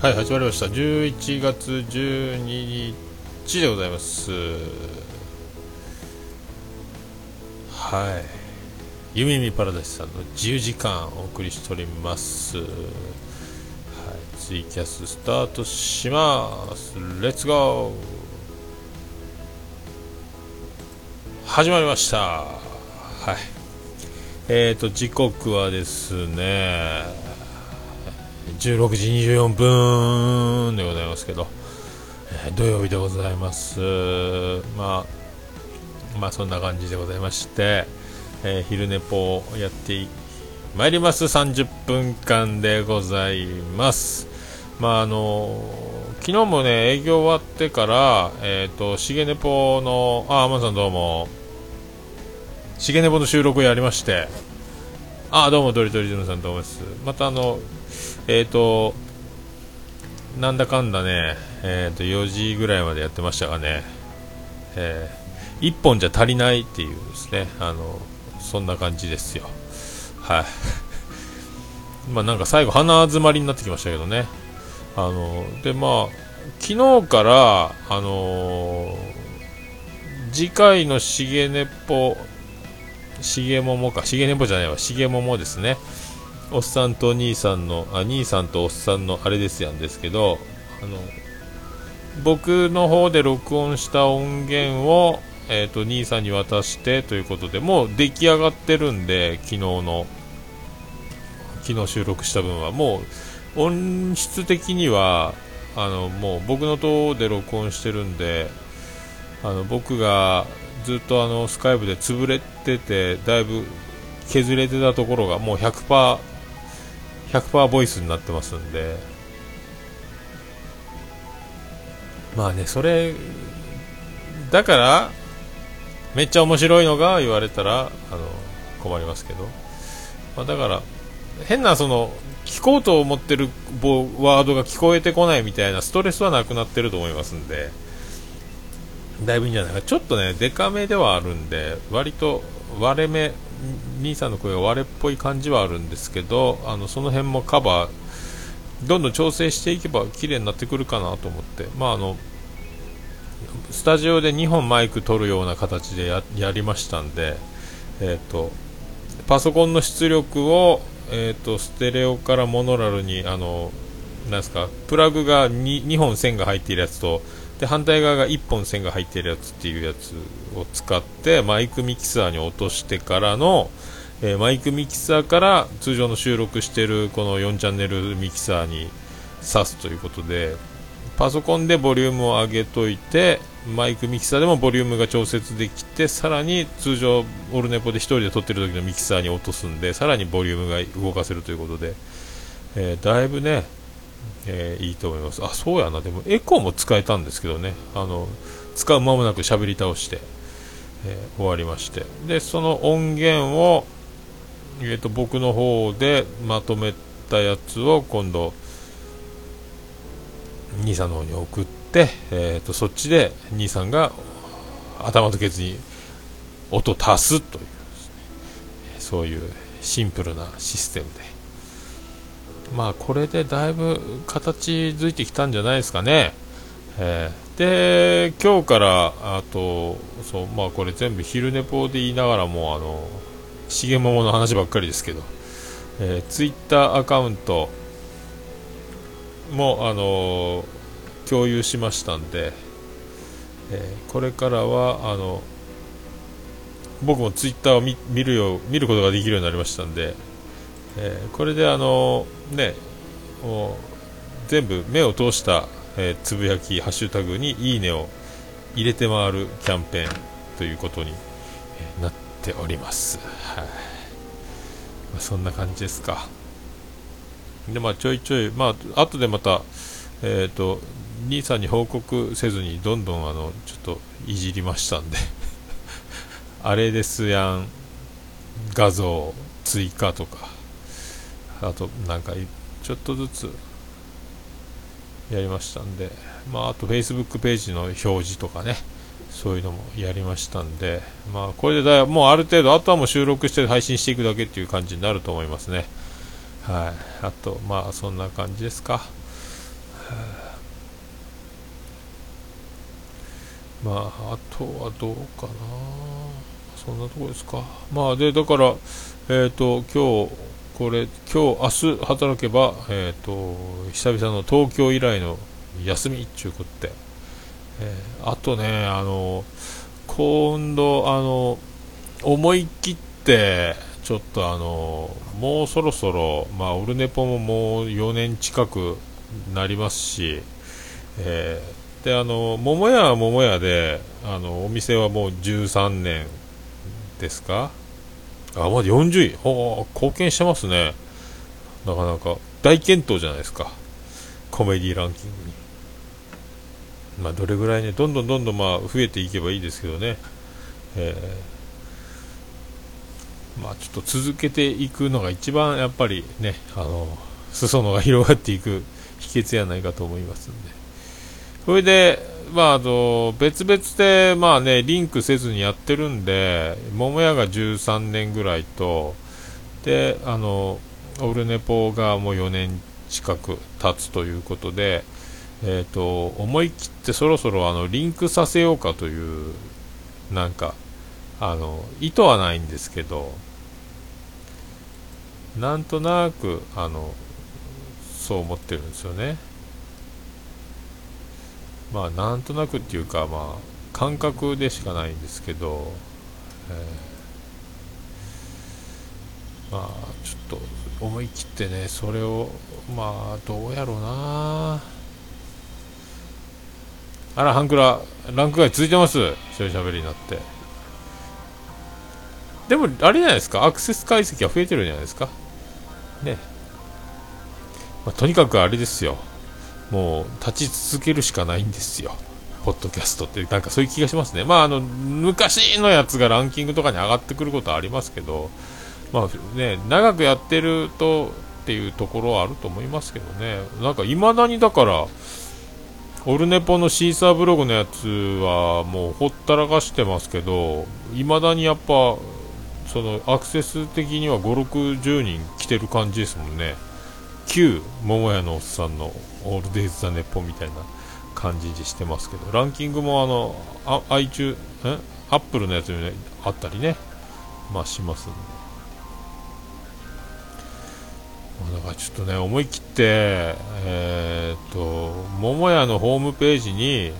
はい始まりました。11月12日でございます。はい。ゆみみパラダイスさんの自由時間お送りしております。はいツイキャススタートします。レッツゴー始まりました。はい。えーと時刻はですね16時24分でございますけど、えー、土曜日でございます。まあ、まあそんな感じでございまして、えー、昼寝ぽをやってまいります30分間でございます。まああの昨日もね営業終わってから、えっ、ー、と、しげねぽの、あ、天さんどうも、しげねぽの収録をやりまして、あ、どうも、ドリトリズムさんどうもです。またあの、えっ、ー、と、なんだかんだね、えー、と4時ぐらいまでやってましたがね、えー、1本じゃ足りないっていうですね、あのそんな感じですよ。はい。まあなんか最後鼻詰まりになってきましたけどね。あのでまあ昨日からあのー、次回のしげねぽしげももかしげねぽじゃないわしげももですねおっさんと兄さんのあ兄さんとおっさんのあれですやんですけどあの僕の方で録音した音源を、えーと、兄さんに渡してということでもう出来上がってるんで昨日の昨日収録した分は。もう音質的にはあのもう僕の方で録音してるんであの僕がずっとあのスカイプで潰れててだいぶ削れてたところがもう100% 100%ボイスになってますんで。まあねそれだからめっちゃ面白いのが言われたらあの困りますけど、まあ、だから変なその聞こうと思ってるワードが聞こえてこないみたいなストレスはなくなってると思いますんで。だいぶいいんじゃないか。ちょっとねデカめではあるんで割と割れ目兄さんの声が割れっぽい感じはあるんですけどあのその辺もカバーどんどん調整していけば綺麗になってくるかなと思って。まああのスタジオで2本マイク取るような形でやりましたんで、えーと、パソコンの出力を、えーと、ステレオからモノラルにあのなんすかプラグが 2, 2本線が入っているやつとで反対側が1本線が入ってるやつっていうやつを使ってマイクミキサーに落としてからの、えー、マイクミキサーから通常の収録してるこの4チャンネルミキサーに挿すということでパソコンでボリュームを上げといてマイクミキサーでもボリュームが調節できてさらに通常オルネポで1人で撮ってる時のミキサーに落とすんでさらにボリュームが動かせるということで、えー、だいぶねえー、いいと思います。あそうやな。でもエコーも使えたんですけどね。あの使う間もなく喋り倒して、えー、終わりまして。でその音源を、えーと、僕の方でまとめたやつを今度兄さんの方に送って、えーと、そっちで兄さんが頭とケツに音足すという、ね、そういうシンプルなシステムでまあこれでだいぶ形づいてきたんじゃないですかね。えー、で今日からあとそうまあこれ全部昼寝ぽで言いながらもあの重桃の話ばっかりですけど、えー、ツイッターアカウントもあの共有しましたんで、えー、これからはあの僕もツイッターを見るよう見ることができるようになりましたんで、えー、これであのねもう全部目を通した、えー、つぶやきハッシュタグにいいねを入れて回るキャンペーンということに、なっております。はい、まあ、そんな感じですか。でまあちょいちょいまあ後でまたえっ、ー、と兄さんに報告せずにどんどんあのちょっといじりましたんで。あれですやん。画像追加とか。あとなんかちょっとずつやりましたんで、まあ、あと Facebook ページの表示とかね、そういうのもやりましたんで、まあ、これでだもうある程度、あとはもう収録して配信していくだけっていう感じになると思いますね。はい。あと、まあ、そんな感じですか。まあ、あとはどうかな。そんなとこですか。まあ、で、だから、えっ、ー、と、今日、これ今日明日働けばえっ、ー、と久々の東京以来の休みっちゅうことで、えー、あとねあの今度あの思い切ってちょっとあのもうそろそろまあオルネポももう4年近くなりますし、えー、であの桃屋は桃屋であのお店はもう13年ですかあまだ40位。ほ貢献してますね。なかなか。大健闘じゃないですか。コメディランキングに。まあどれぐらいねどんどんどんどんまあ増えていけばいいですけどね。えー、まあちょっと続けていくのが一番やっぱりねあの裾野が広がっていく秘訣やないかと思いますんで。それで、まあ、あの、別々で、まあね、リンクせずにやってるんで、桃屋が13年ぐらいと、で、あの、オルネポがもう4年近く経つということで、えっ、ー、と、思い切ってそろそろあの、リンクさせようかという、なんか、あの、意図はないんですけど、なんとなく、あの、そう思ってるんですよね。まあなんとなくっていうかまあ感覚でしかないんですけど、えー、まあちょっと思い切ってねそれをまあどうやろうなあら、ハンクラ、ランク外続いてます。一人喋りになって。でも、あれじゃないですか、アクセス解析は増えてるんじゃないですか。ね。まあ、とにかくあれですよ、もう立ち続けるしかないんですよ、ポッドキャストって、なんかそういう気がしますね、まあ、あの昔のやつがランキングとかに上がってくることはありますけど、まあね、長くやってるとっていうところはあると思いますけどね、なんかいまだにだから、オルネポのシーサーブログのやつはもうほったらかしてますけど、いまだにやっぱ、そのアクセス的には5、60人来てる感じですもんね。旧桃屋のおっさんのオールデイズ・ザ・ネッポンみたいな感じにしてますけどランキングもあのあ iTunes アップルのやつに、ね、あったりね。まあしますんで、だからちょっとね思い切ってえー、っと桃屋のホームページに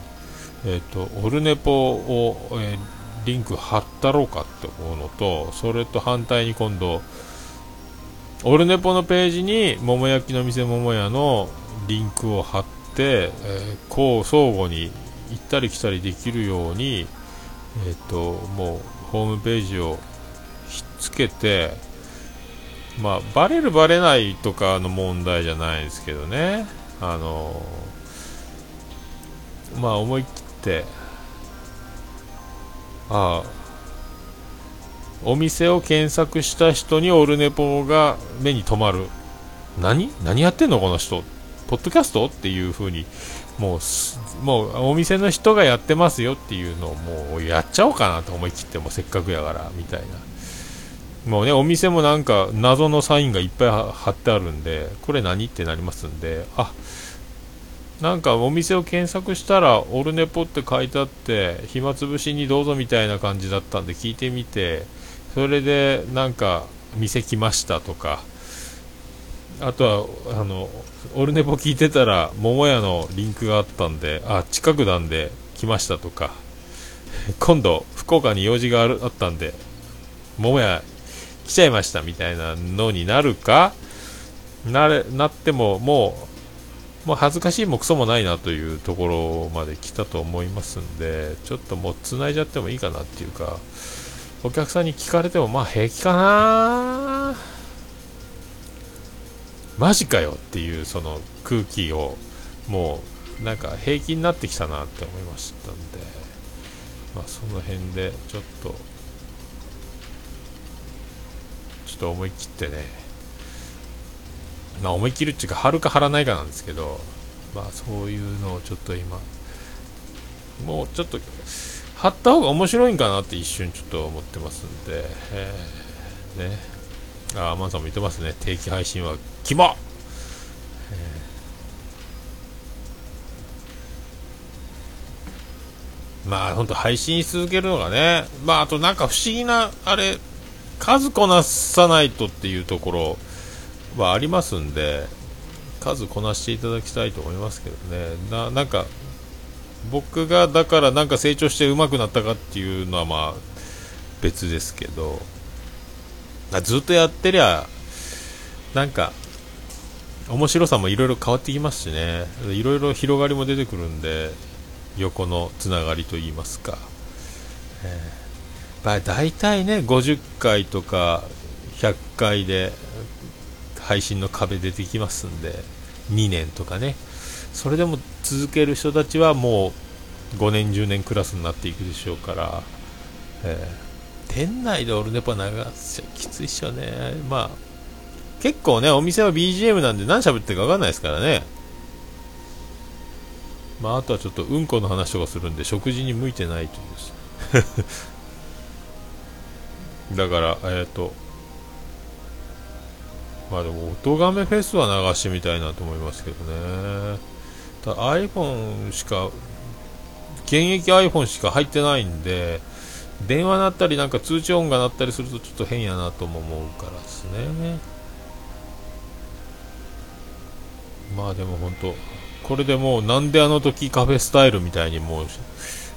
えー、っとオルネポを、えー、リンク貼ったろうかって思うのとそれと反対に今度オルネポのページに桃焼きの店桃屋のリンクを貼って、えー、こう相互に行ったり来たりできるように、えーと、もうホームページをひっつけて、まあ、バレるバレないとかの問題じゃないですけどね、あのまあ思い切って、ああ、お店を検索した人にオルネポが目に留まる。何？何やってんのこの人？ポッドキャストっていう風にもうもうお店の人がやってますよっていうのをもうやっちゃおうかなと思い切ってもせっかくやからみたいな。もうねお店もなんか謎のサインがいっぱい貼ってあるんでこれ何ってなりますんで。あなんかお店を検索したらオルネポって書いてあって暇つぶしにどうぞみたいな感じだったんで聞いてみてそれでなんか店来ましたとかあとはあのオルネポ聞いてたら桃屋のリンクがあったんであ近くなんで来ましたとか。今度福岡に用事があったんで桃屋来ちゃいましたみたいなのになるかなれなってももうもう恥ずかしいもクソもないなというところまで来たと思いますんでちょっともう繋いじゃってもいいかなっていうかお客さんに聞かれてもまあ平気かな。マジかよっていうその空気をもうなんか平気になってきたなって思いましたんでまあその辺でちょっとちょっと思い切ってねまあ思い切るっていうか張るか張らないかなんですけどまあそういうのをちょっと今もうちょっと貼った方が面白いんかなって一瞬ちょっと思ってますんで、えー、ね。あ、アマンさんも言ってますね。定期配信は、キモ、えー、まあ本当配信し続けるのがね、まああとなんか不思議な、あれ、数こなさないとっていうところはありますんで、数こなしていただきたいと思いますけどね。な、なんか、僕がだからなんか成長して上手くなったかっていうのはまあ別ですけど、ずっとやってりゃ、なんか、面白さもいろいろ変わってきますしね、いろいろ広がりも出てくるんで、横のつながりといいますか、えー、まあ、大体ね50回とか100回で配信の壁出てきますんで2年とかね。それでも続ける人たちはもう5年10年クラスになっていくでしょうから、えー、店内でオルネポ流すきついっしょね。まあ結構ねお店は BGM なんで何喋ってるか分かんないですからね。まあ、あとはちょっとうんこの話とかするんで食事に向いてないという だからえっ、ー、とまあでも音がめフェスは流してみたいなと思いますけどね。ただ iPhone しか現役 iPhone しか入ってないんで電話鳴ったりなんか通知音が鳴ったりするとちょっと変やなとも思うからですね。まあでも本当これでもうなんであの時カフェスタイルみたいにもう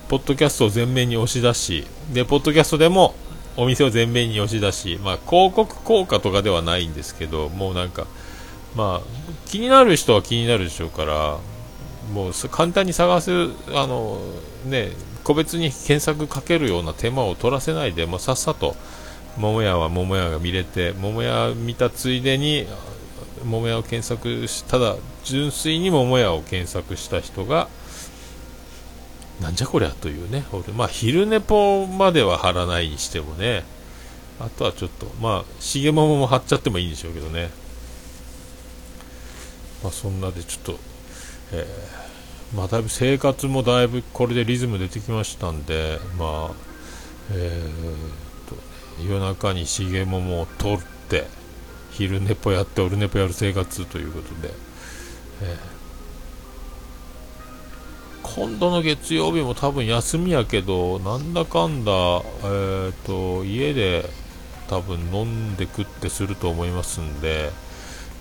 ポッドキャストを前面に押し出しでポッドキャストでもお店を前面に押し出し、まあ、広告効果とかではないんですけどもうなんか、まあ、気になる人は気になるでしょうからもう簡単に探すあの、ね、個別に検索かけるような手間を取らせないでもさっさと桃屋は桃屋が見れて桃屋見たついでに桃屋を検索しただ純粋に桃屋を検索した人がなんじゃこりゃというね俺。まあ昼寝ぽまでは貼らないにしてもね。あとはちょっとまあ重桃も貼っちゃってもいいんでしょうけどね。まあそんなでちょっとえー、まあだいぶ生活もだいぶこれでリズム出てきましたんでまあえー、と夜中に重桃を取って昼寝ぽやってオルネポやる生活ということで、えー、今度の月曜日も多分休みやけどなんだかんだ、えーと、家で多分飲んで食ってすると思いますんで、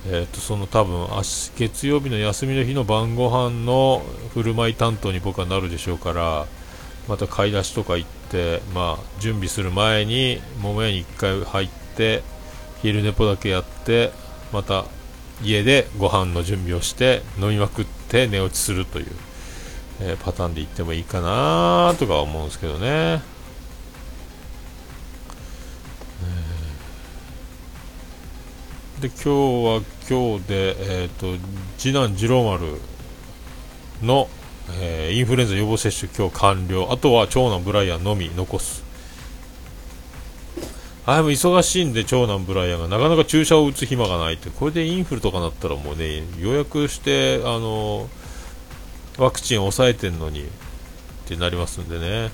えーと、その多分月曜日の休みの日の晩ご飯の振る舞い担当に僕はなるでしょうからまた買い出しとか行って、まあ、準備する前に桃屋に1回入って昼寝ぽだけやってまた家でご飯の準備をして飲みまくって寝落ちするという、えー、パターンでいってもいいかなとか思うんですけどね、で今日は今日で、えーと、次男次郎丸の、えー、インフルエンザ予防接種今日完了。あとは長男ブライアンのみ残す。あれも忙しいんで長男ブライアンが。なかなか注射を打つ暇がないって。これでインフルとかなったらもうね予約してあのワクチンを抑えてんのにってなりますんでね。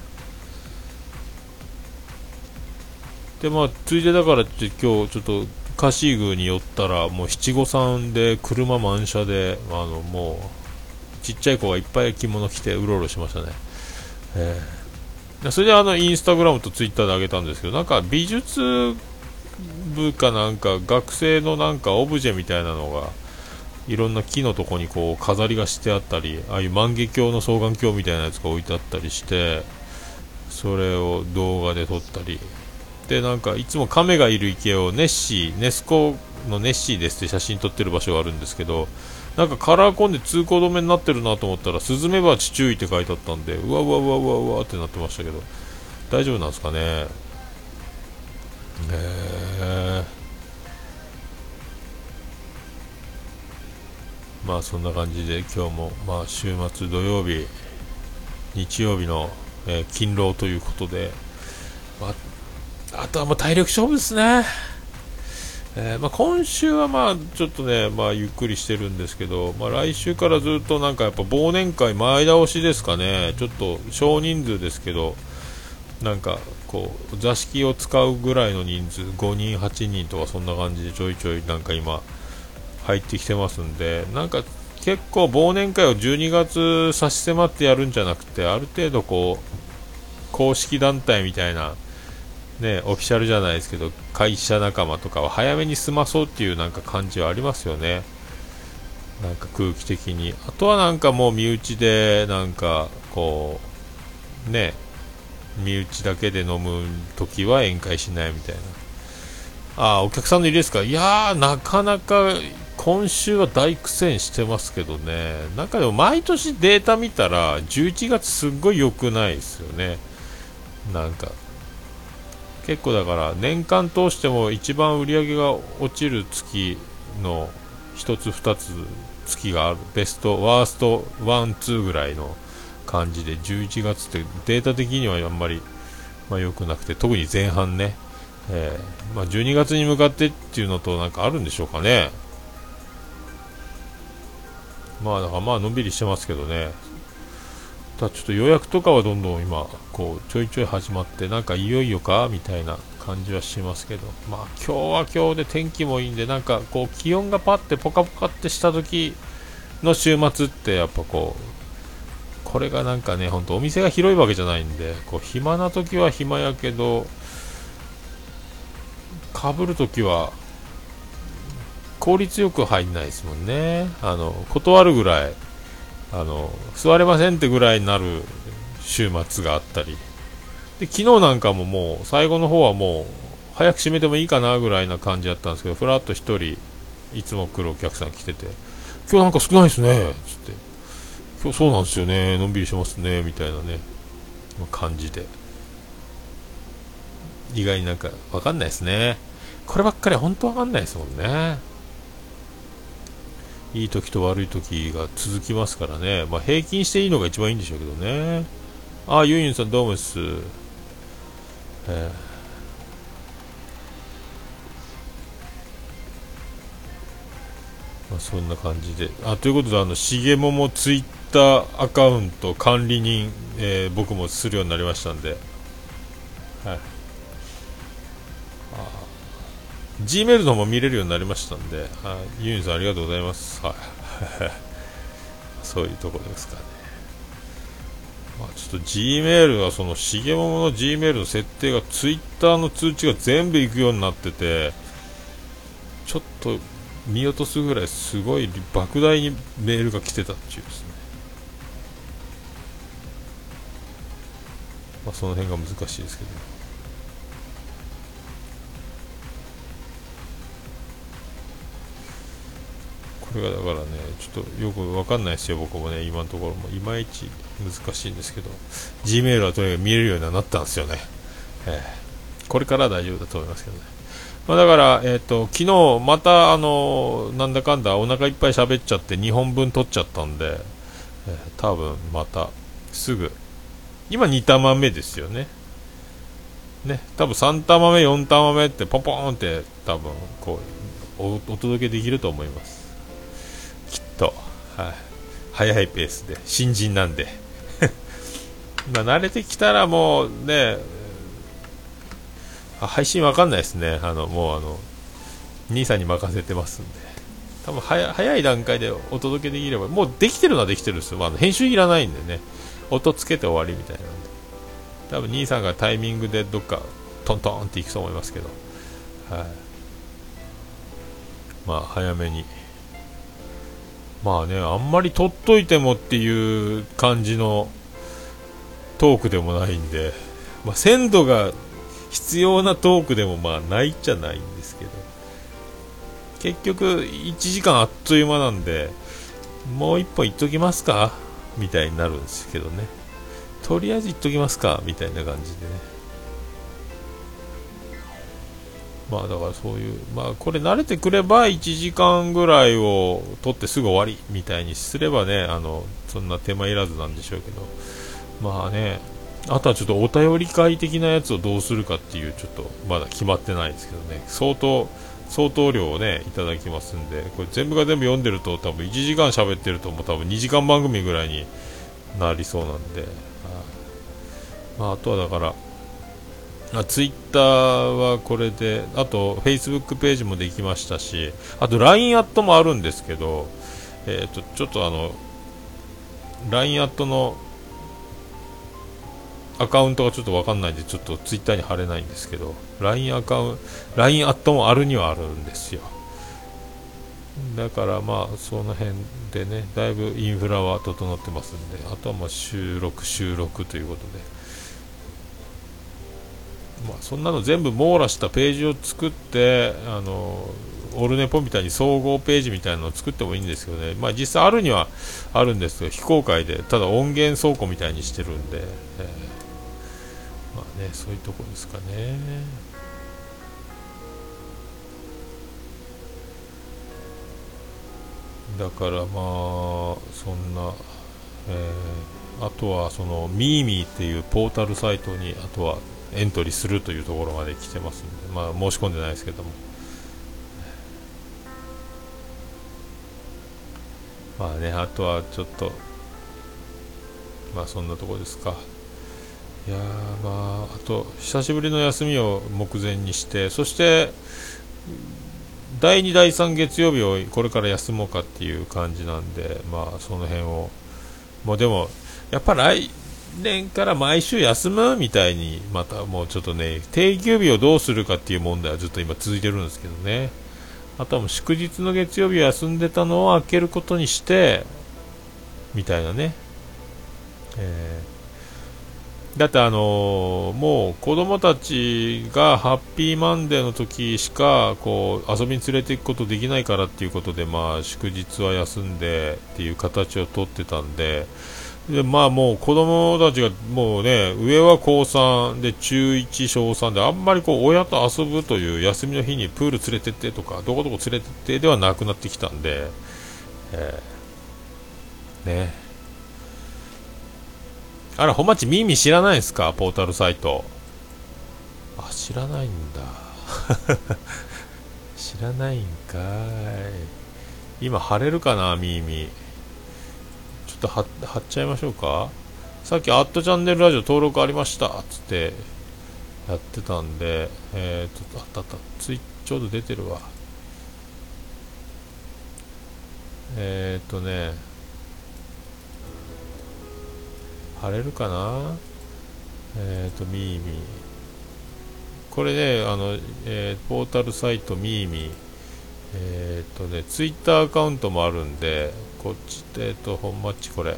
でまあついでだから今日ちょっとカシー宮に寄ったらもう七五三で車満車であのもうちっちゃい子がいっぱい着物着てうろうろしましたね、えー。それであのインスタグラムとツイッターで上げたんですけどなんか美術部かなんか学生のなんかオブジェみたいなのがいろんな木のとこにこう飾りがしてあったりああいう万華鏡の双眼鏡みたいなやつが置いてあったりしてそれを動画で撮ったり。でなんかいつも亀がいる池をネッシーネスコのネッシーですって写真撮ってる場所があるんですけどなんかカラーコンで通行止めになってるなと思ったらスズメバチ注意って書いてあったんでうわうわうわうわうわってなってましたけど大丈夫なんですかね？え。まあそんな感じで今日もまあ週末土曜日日曜日の、えー、勤労ということで、まあ、とはもう体力勝負ですね。えー、まあ、今週はまあちょっとね、まあ、ゆっくりしてるんですけど、まあ、来週からずっとなんかやっぱ忘年会前倒しですかね、ちょっと少人数ですけど、なんかこう座敷を使うぐらいの人数、5人、8人とかそんな感じでちょいちょいなんか今、入ってきてますんで、なんか結構忘年会を12月差し迫ってやるんじゃなくて、ある程度こう公式団体みたいな、ね、オフィシャルじゃないですけど、会社仲間とかは早めに済まそうっていうなんか感じはありますよね。なんか空気的に。あとはなんかもう身内で、なんか、こう、ね、身内だけで飲む時は宴会しないみたいな。あ、お客さんの入れですか？いやー、なかなか今週は大苦戦してますけどね。なんかでも毎年データ見たら、11月すっごい良くないですよね。なんか、結構だから年間通しても一番売り上げが落ちる月の1つ2つ月がある。ベストワースト1、2ぐらいの感じで11月ってデータ的にはあんまり、まあ、良くなくて特に前半ね、えー、まあ、12月に向かってっていうのとなんかあるんでしょうかね。まあだからまあのんびりしてますけどね。ただちょっと予約とかはどんどん今こうちょいちょい始まってなんかいよいよかみたいな感じはしますけど。まあ今日は今日で天気もいいんでなんかこう気温がパッてポカポカってした時の週末ってやっぱこうこれがなんかねほんとお店が広いわけじゃないんでこう暇な時は暇やけどかぶるときは効率よく入んないですもんね。あの断るぐらいあの座れませんってぐらいになる週末があったり。で昨日なんかももう最後の方はもう早く閉めてもいいかなぐらいな感じだったんですけどふらっと1人いつも来るお客さん来てて今日なんか少ないですねつって。今日そうなんですよねのんびりしますねみたいなね感じで。意外になんか分かんないですね。こればっかり本当分かんないですもんね。いい時と悪い時が続きますからね、まあ、平均していいのが一番いいんでしょうけどね。あユンユンさんどうもです、えー。まあ、そんな感じで。あということであのしげももツイッターアカウント管理人、えー、僕もするようになりましたんで、はい、Gmail の方も見れるようになりましたんで、はい、ユニさんありがとうございます。はい。そういうところですかね。まあ、ちょっと Gmail はその、しげもの Gmail の設定が Twitter の通知が全部行くようになってて、ちょっと見落とすぐらいすごい莫大にメールが来てたっていうですね。まあ、その辺が難しいですけど、これがだからね、ちょっとよくわかんないですよ、僕もね、今のところも、いまいち難しいんですけど、Gmail はとにかく見れるようになったんですよね。えー、これから大丈夫だと思いますけどね。まあ、だから、えっ、ー、と、昨日また、あのなんだかんだお腹いっぱい喋っちゃって2本分取っちゃったんで、えー、多分またすぐ、今2玉目ですよね。ね、多分3玉目、4玉目ってポンポンって多分こうお届けできると思います。はい、早いペースで。新人なんで。ま慣れてきたらもうね配信わかんないですね。あのもうあの兄さんに任せてますんで。多分早い段階でお届けできればもうできてるのはできてるんですよ、まあ、編集いらないんでね。音つけて終わりみたいなんで。多分兄さんがタイミングでどっかトントンっていくと思いますけど。はい。まあ早めにまあね、あんまり取っといてもっていう感じのトークでもないんで、まあ、鮮度が必要なトークでもまあないっちゃないんですけど、結局1時間あっという間なんで、もう1本いっときますか？みたいになるんですけどね。とりあえずいっときますか？みたいな感じでね。まあだからそういう、まあこれ慣れてくれば1時間ぐらいを取ってすぐ終わりみたいにすればね、あの、そんな手間いらずなんでしょうけど、まあね、あとはちょっとお便り会的なやつをどうするかっていう、ちょっとまだ決まってないですけどね、相当、相当量をね、いただきますんで、これ全部が全部読んでると多分1時間喋ってるともう多分2時間番組ぐらいになりそうなんで、まあ、あとはだから、あツイッターはこれで、あとフェイスブックページもできましたし、あと LINE アットもあるんですけど、えーと、ちょっとあの LINE アットのアカウントがちょっと分かんないんでちょっとツイッターに貼れないんですけど LINE アカウント LINE アットもあるにはあるんですよ。だからまあその辺でねだいぶインフラは整ってますんであとはまあ収録収録ということで。まあそんなの全部網羅したページを作ってあのオルネポみたいに総合ページみたいなのを作ってもいいんですけどね、まあ、実際あるにはあるんですけど非公開でただ音源倉庫みたいにしてるんで、えー、まあねそういうとこですかね。だからまあそんな、えー、あとはそのミーミーっていうポータルサイトにあとはエントリーするというところまで来てますんで、まあ、申し込んでないですけども。まあねあとはちょっとまあそんなとこですか。いやまああと久しぶりの休みを目前にしてそして第2第3月曜日をこれから休もうかっていう感じなんでまあその辺を。もうでもやっぱ来年から毎週休むみたいにまたもうちょっとね定休日をどうするかっていう問題はずっと今続いてるんですけどねあとはもう祝日の月曜日休んでたのを開けることにして、みたいなね。えー、だってあのー、もう子供たちがハッピーマンデーの時しかこう遊びに連れて行くことできないからっていうことでまあ祝日は休んでっていう形をとってたんで、でまあもう子供たちがもうね上は高3で中1小3であんまりこう親と遊ぶという休みの日にプール連れてってとかどこどこ連れてってではなくなってきたんで、えー、ねあら、本町ミーミー知らないですか？ポータルサイト。あ、知らないんだ。知らないんかい。今、晴れるかな、ミーミー。っと貼っちゃいましょうかさっき、アットチャンネルラジオ登録ありましたっつってやってたんで、えーと、あったあった、ツイちょうど出てるわ。えっ、ー、とね、貼れるかな？えっ、ー、と、ミーミー。これね、あの、えー、ポータルサイトミーミー。えっ、ー、とね、ツイッターアカウントもあるんで、こっちで、えっと、本マッチこれ。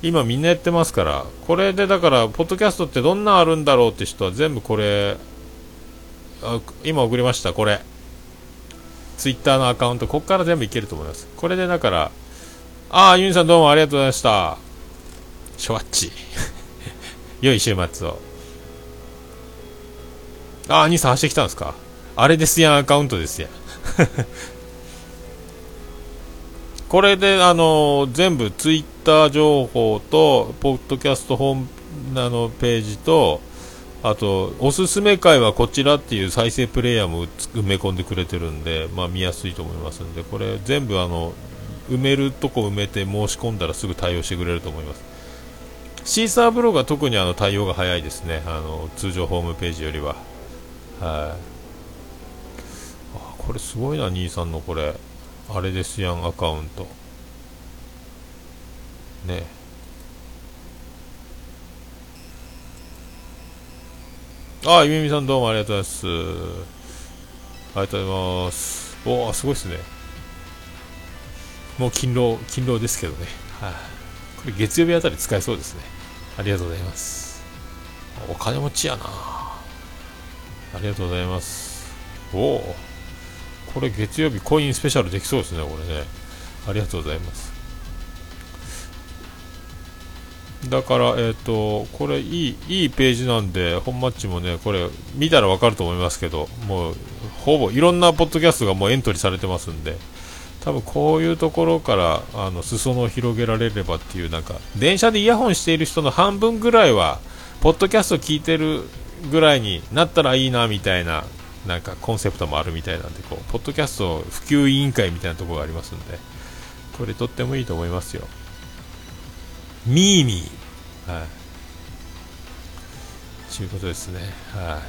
今みんなやってますから、これでだから、ポッドキャストってどんなあるんだろうって人は全部これ、あ今送りました、これ。ツイッターのアカウント、ここから全部いけると思います。これでだから、ああ、ユニさんどうもありがとうございました。ショワッチ。良い週末を。ああ、兄さん走ってきたんですか？あれですやん、アカウントですやん。これで、あの全部ツイッター情報と、ポッドキャストホームのページと、あと、おすすめ回はこちらっていう再生プレイヤーも埋め込んでくれてるんで、まあ、見やすいと思いますんで、これ全部あの、埋めるとこ埋めて申し込んだらすぐ対応してくれると思います。シーサーブログは特にあの対応が早いですね、あの通常ホームページよりは。はい、これすごいな、兄さんのこれ。あれですやんアカウント。ね。あゆみみさんどうもありがとうございます。ありがとうございます。おおすごいですね。もう勤労勤労ですけどね。はい、これ月曜日あたり使えそうですね。ありがとうございます。お金持ちやな。ありがとうございます。おおこれ月曜日コインスペシャルできそうですね、これね。ありがとうございます。だから、えっ、ー、と、これいい、いいページなんで、本マッチもね、これ見たらわかると思いますけど、もう、ほぼいろんなポッドキャストがもうエントリーされてますんで、多分こういうところからあの裾野を広げられればっていうなんか電車でイヤホンしている人の半分ぐらいはポッドキャスト聞いてるぐらいになったらいいなみたいななんかコンセプトもあるみたいなんでこうポッドキャスト普及委員会みたいなところがありますんでこれとってもいいと思いますよ。ミーミー。はい。ということですね。は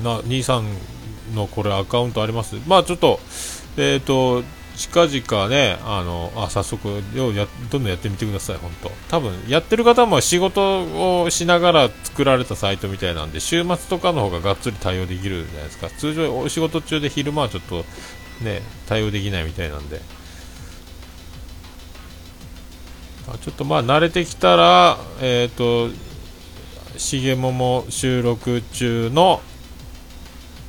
い。な兄さんのこれアカウントあります？まあちょっとえっ、ー、と近々ね、あの、あ、早速、よや、どんどんやってみてください、本当多分、やってる方も仕事をしながら作られたサイトみたいなんで、週末とかの方ががっつり対応できるじゃないですか。通常、お仕事中で昼間はちょっと、ね、対応できないみたいなんで。あちょっとまあ、慣れてきたら、えっ、ー、と、しげもも収録中の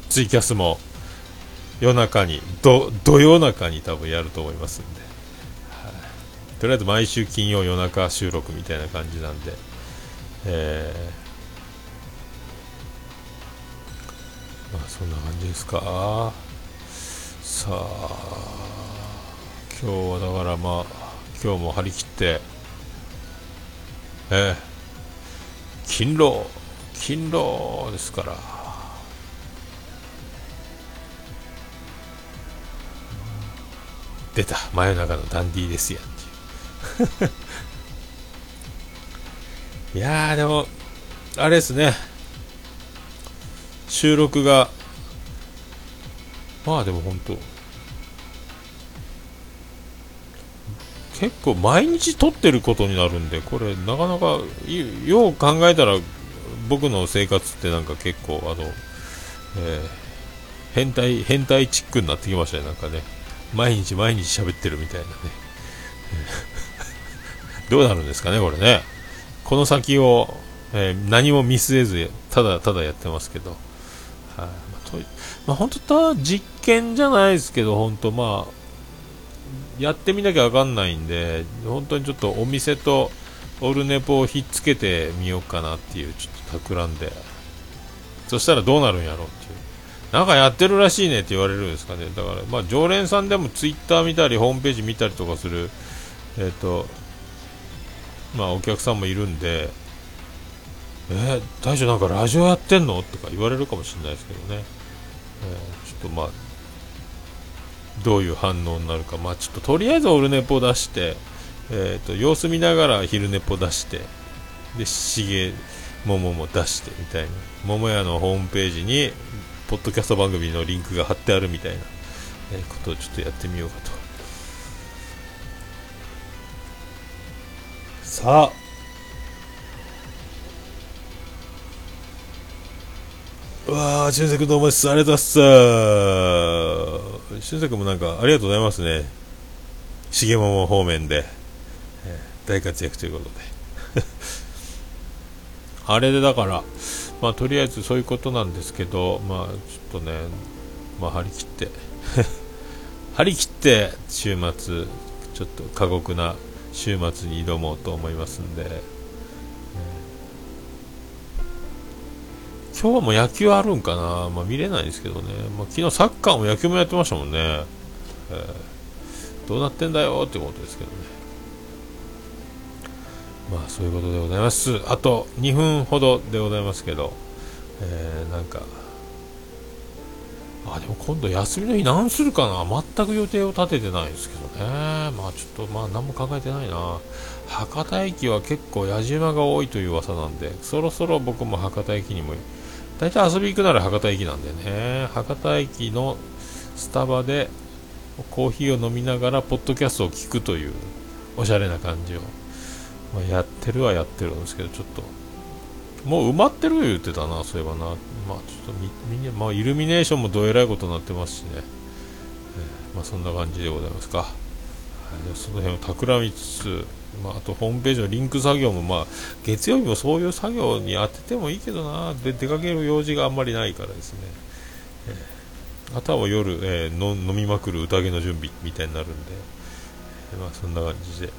ツイキャスも夜中にど土夜中に多分やると思いますんで、はい、とりあえず毎週金曜夜中収録みたいな感じなんで、えー、まあそんな感じですか。さあ今日はだからまあ今日も張り切ってえー、勤労勤労ですから。出た。真夜中のダンディーですやんっていう。いやでもあれですね。収録がまあでも本当結構毎日撮ってることになるんでこれなかなかよう考えたら僕の生活ってなんか結構あの、えー、変態変態チックになってきましたねなんかね。毎日毎日喋ってるみたいなね。どうなるんですかねこれね。この先を、えー、何も見据えずただただやってますけど。はい、まあとまあ、本当実験じゃないですけど本当まあやってみなきゃ分かんないんで本当にちょっとお店とオルネポをひっつけてみようかなっていうちょっと企んで。そしたらどうなるんやろうなんかやってるらしいねって言われるんですかね。だから、まあ、常連さんでもツイッター見たり、ホームページ見たりとかする、えっ、ー、と、まあ、お客さんもいるんで、えー、大将なんかラジオやってんのとか言われるかもしれないですけどね。えー、ちょっとまあ、どういう反応になるか、まあ、ちょっととりあえずオルネポ出して、えーと、様子見ながら昼ネポ出して、で、しげ、ももも出してみたいな、桃屋のホームページにポッドキャスト番組のリンクが貼ってあるみたいな、えー、ことをちょっとやってみようかと。さあ、うわあ、俊作どうもです。ありがとうございます。俊作もなんか、ありがとうございますね。重桃方面で、えー、大活躍ということで。あれでだから、まあ、とりあえずそういうことなんですけど、まあ、ちょっとね、まあ、張り切って。張り切って週末、ちょっと過酷な週末に挑もうと思いますんで、今日も野球あるんかな、まあ、見れないですけどね、まあ、昨日サッカーも野球もやってましたもんね、えー、どうなってんだよってことですけどね。まあそういうことでございます。あと2分ほどでございますけど、えー、なんかあでも今度休みの日何するかな？全く予定を立ててないですけどね。まあちょっとまあ何も考えてないな。博多駅は結構矢島が多いという噂なんでそろそろ僕も博多駅にも大体遊び行くなら博多駅なんでね。博多駅のスタバでコーヒーを飲みながらポッドキャストを聞くというおしゃれな感じをまあ、やってるはやってるんですけど、ちょっと、もう埋まってる言ってたな、そういえばな。まあ、ちょっとみ、みんな、まあ、イルミネーションもどえらいことになってますしね。えー、まあ、そんな感じでございますか。その辺を企みつつ、まあ、あとホームページのリンク作業も、まあ、月曜日もそういう作業に当ててもいいけどな、で出かける用事があんまりないからですね。えー、あとは夜、えー、の飲みまくる宴の準備みたいになるんで、まあ、そんな感じで。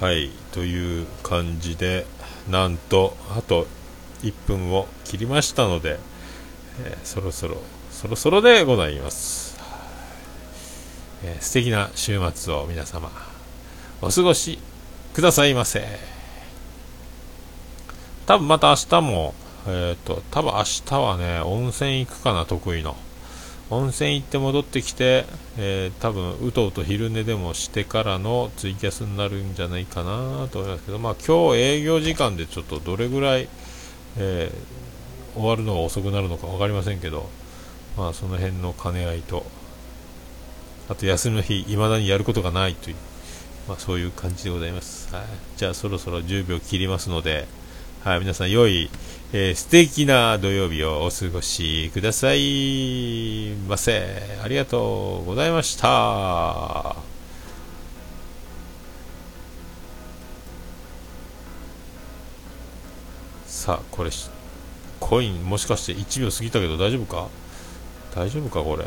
はいという感じでなんとあと1分を切りましたので、えー、そろそろそろそろでございます、えー、素敵な週末を皆様お過ごしくださいませ。多分また明日もえっ、ー、と多分明日はね温泉行くかな得意の。温泉行って戻ってきて、えー、多分うとうと昼寝でもしてからのツイキャスになるんじゃないかなと思いますけど、まあ、今日営業時間でちょっとどれぐらい、えー、終わるのが遅くなるのか分かりませんけど、まあ、その辺の兼ね合いと、あと休みの日、いまだにやることがないという、まあ、そういう感じでございます。はい、じゃあそろそろ10秒切りますので、はい、皆さん良い、えー、素敵な土曜日をお過ごしくださいませ。ありがとうございました。さあ、これ、コインもしかして1秒過ぎたけど大丈夫か？大丈夫かこれ？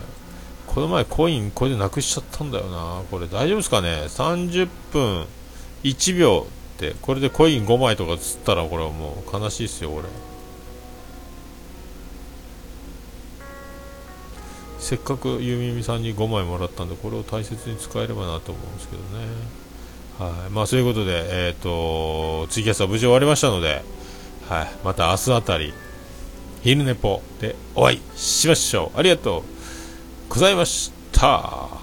この前コインこれでなくしちゃったんだよな。これ大丈夫ですかね ?30 分1秒って。これでコイン5枚とか釣ったらこれはもう悲しいっすよこれ。せっかくゆみみさんに5枚もらったんでこれを大切に使えればなと思うんですけどね。はい。まあそういうことでえっ、ー、とツイキャスは無事終わりましたのではい。また明日あたり昼寝ぽでお会いしましょう。ありがとうございました。